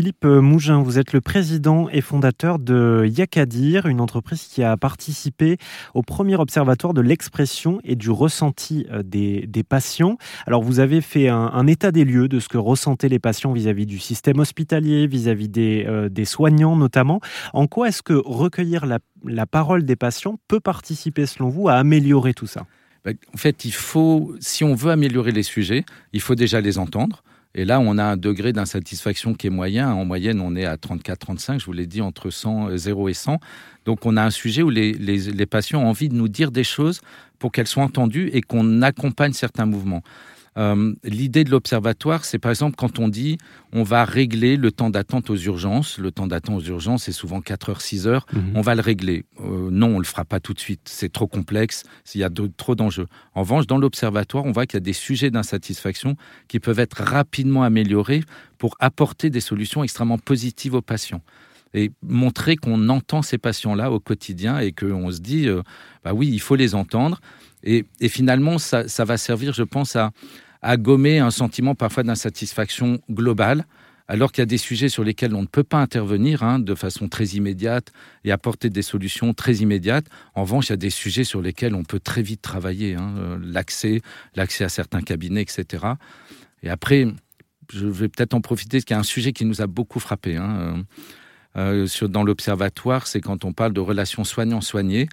Philippe Mougin, vous êtes le président et fondateur de Yakadir, une entreprise qui a participé au premier observatoire de l'expression et du ressenti euh, des, patients. Alors vous avez fait un, état des lieux de ce que ressentaient les patients vis-à-vis du système hospitalier, vis-à-vis des, euh, soignants notamment. En quoi est-ce que recueillir la, la parole des patients peut participer selon vous à améliorer tout ça? Ben, en fait, il faut, si on veut améliorer les sujets, il faut déjà les entendre. Et là, on a un degré d'insatisfaction qui est moyen. En moyenne, on est à 34-35, je vous l'ai dit, entre 100, 0 et 100. Donc, on a un sujet où les patients ont envie de nous dire des choses pour qu'elles soient entendues et qu'on accompagne certains mouvements. Euh, l'idée de l'observatoire, c'est par exemple quand on dit on va régler le temps d'attente aux urgences. Le temps d'attente aux urgences, c'est souvent 4 heures, 6 heures. Mhm. On va le régler. Euh, non, on le fera pas tout de suite. C'est trop complexe. Il y a trop d'enjeux. En revanche, dans l'observatoire, on voit qu'il y a des sujets d'insatisfaction qui peuvent être rapidement améliorés pour apporter des solutions extrêmement positives aux patients et montrer qu'on entend ces patients-là au quotidien et qu'on se dit, euh, bah oui, il faut les entendre. Et, finalement, ça, va servir, je pense, à, gommer un sentiment parfois d'insatisfaction globale, alors qu'il y a des sujets sur lesquels on ne peut pas intervenir hein, de façon très immédiate et apporter des solutions très immédiates. En revanche, il y a des sujets sur lesquels on peut très vite travailler, hein, euh, l'accès, l'accès à certains cabinets, etc. Et après, je vais peut-être en profiter, parce qu'il y a un sujet qui nous a beaucoup frappé. Hein, euh, euh, dans l'observatoire, c'est quand on parle de relations soignants-soignés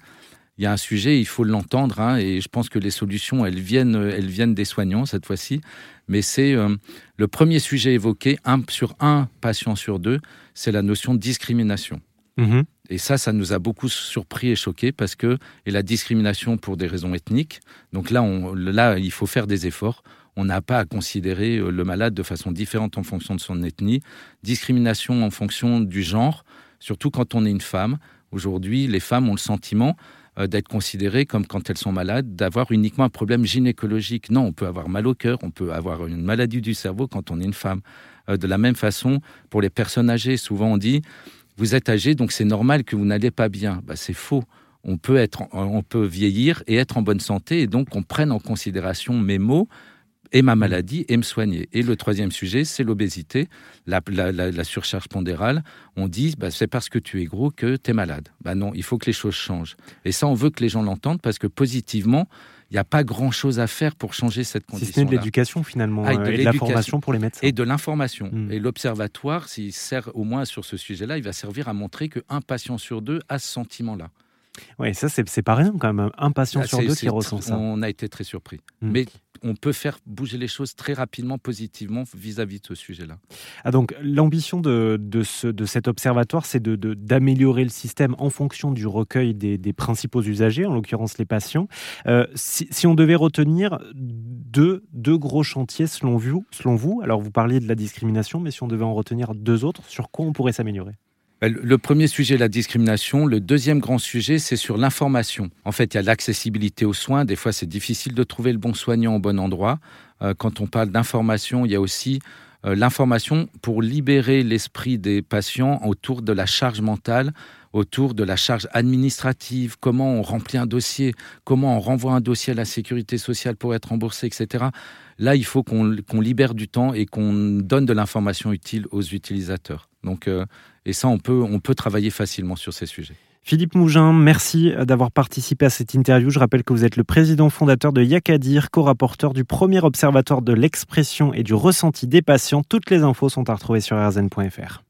il y a un sujet, il faut l'entendre, hein, et je pense que les solutions, elles viennent, elles viennent des soignants cette fois-ci. Mais c'est euh, le premier sujet évoqué, un, sur un patient sur deux, c'est la notion de discrimination. Mm-hmm. Et ça, ça nous a beaucoup surpris et choqué parce que et la discrimination pour des raisons ethniques. Donc là, là, il faut faire des efforts. On n'a pas à considérer euh, le malade de façon différente en fonction de son ethnie. Discrimination en fonction du genre, surtout quand on est une femme. Aujourd'hui, les femmes ont le sentiment euh, d'être considérées comme quand elles sont malades, d'avoir uniquement un problème gynécologique. Non, on peut avoir mal au cœur, on peut avoir une maladie du cerveau quand on est une femme. Euh, de la même façon, pour les personnes âgées, souvent on dit, vous êtes âgé, donc c'est normal que vous n'allez pas bien. Bah, c'est faux. On peut, être, on peut vieillir et être en bonne santé, et donc on prenne en considération mes mots, et ma maladie et me soigner. Et le troisième sujet, c'est l'obésité, la, surcharge pondérale. On dit, bah, c'est parce que tu es gros que tu es malade. Bah non, il faut que les choses changent. Et ça, on veut que les gens l'entendent parce que positivement, il n'y a pas grand-chose à faire pour changer cette condition. C'est de l'éducation finalement, ah, et de, euh, l'information pour les médecins. Et de l'information. Hmm. Et l'observatoire, s'il sert au moins sur ce sujet-là, il va servir à montrer qu'un patient sur deux a ce sentiment-là. Oui, ça, c'est pas rien quand même. Un patient ah, sur deux qui ressent ça. On a été très surpris. Hmm. Mais on peut faire bouger les choses très rapidement, positivement vis-à-vis de ce sujet-là. Ah donc l'ambition de, de, cet observatoire, c'est d'améliorer le système en fonction du recueil des, principaux usagers, en l'occurrence les patients. Euh, si, on devait retenir deux, deux gros chantiers selon vous, selon vous, alors vous parliez de la discrimination, mais si on devait en retenir deux autres, sur quoi on pourrait s'améliorer? Le premier sujet, la discrimination. Le deuxième grand sujet, c'est sur l'information. En fait, il y a l'accessibilité aux soins. Des fois, c'est difficile de trouver le bon soignant au bon endroit. Euh, quand on parle d'information, il y a aussi euh, l'information pour libérer l'esprit des patients autour de la charge mentale, autour de la charge administrative, comment on remplit un dossier, comment on renvoie un dossier à la sécurité sociale pour être remboursé, etc. Là, il faut qu'on libère du temps et qu'on donne de l'information utile aux utilisateurs. Donc, euh, et ça, on peut, on peut travailler facilement sur ces sujets. Philippe Mougin, merci d'avoir participé à cette interview. Je rappelle que vous êtes le président fondateur de Yakadir, co-rapporteur du premier observatoire de l'expression et du ressenti des patients. Toutes les infos sont à retrouver sur rzn.fr.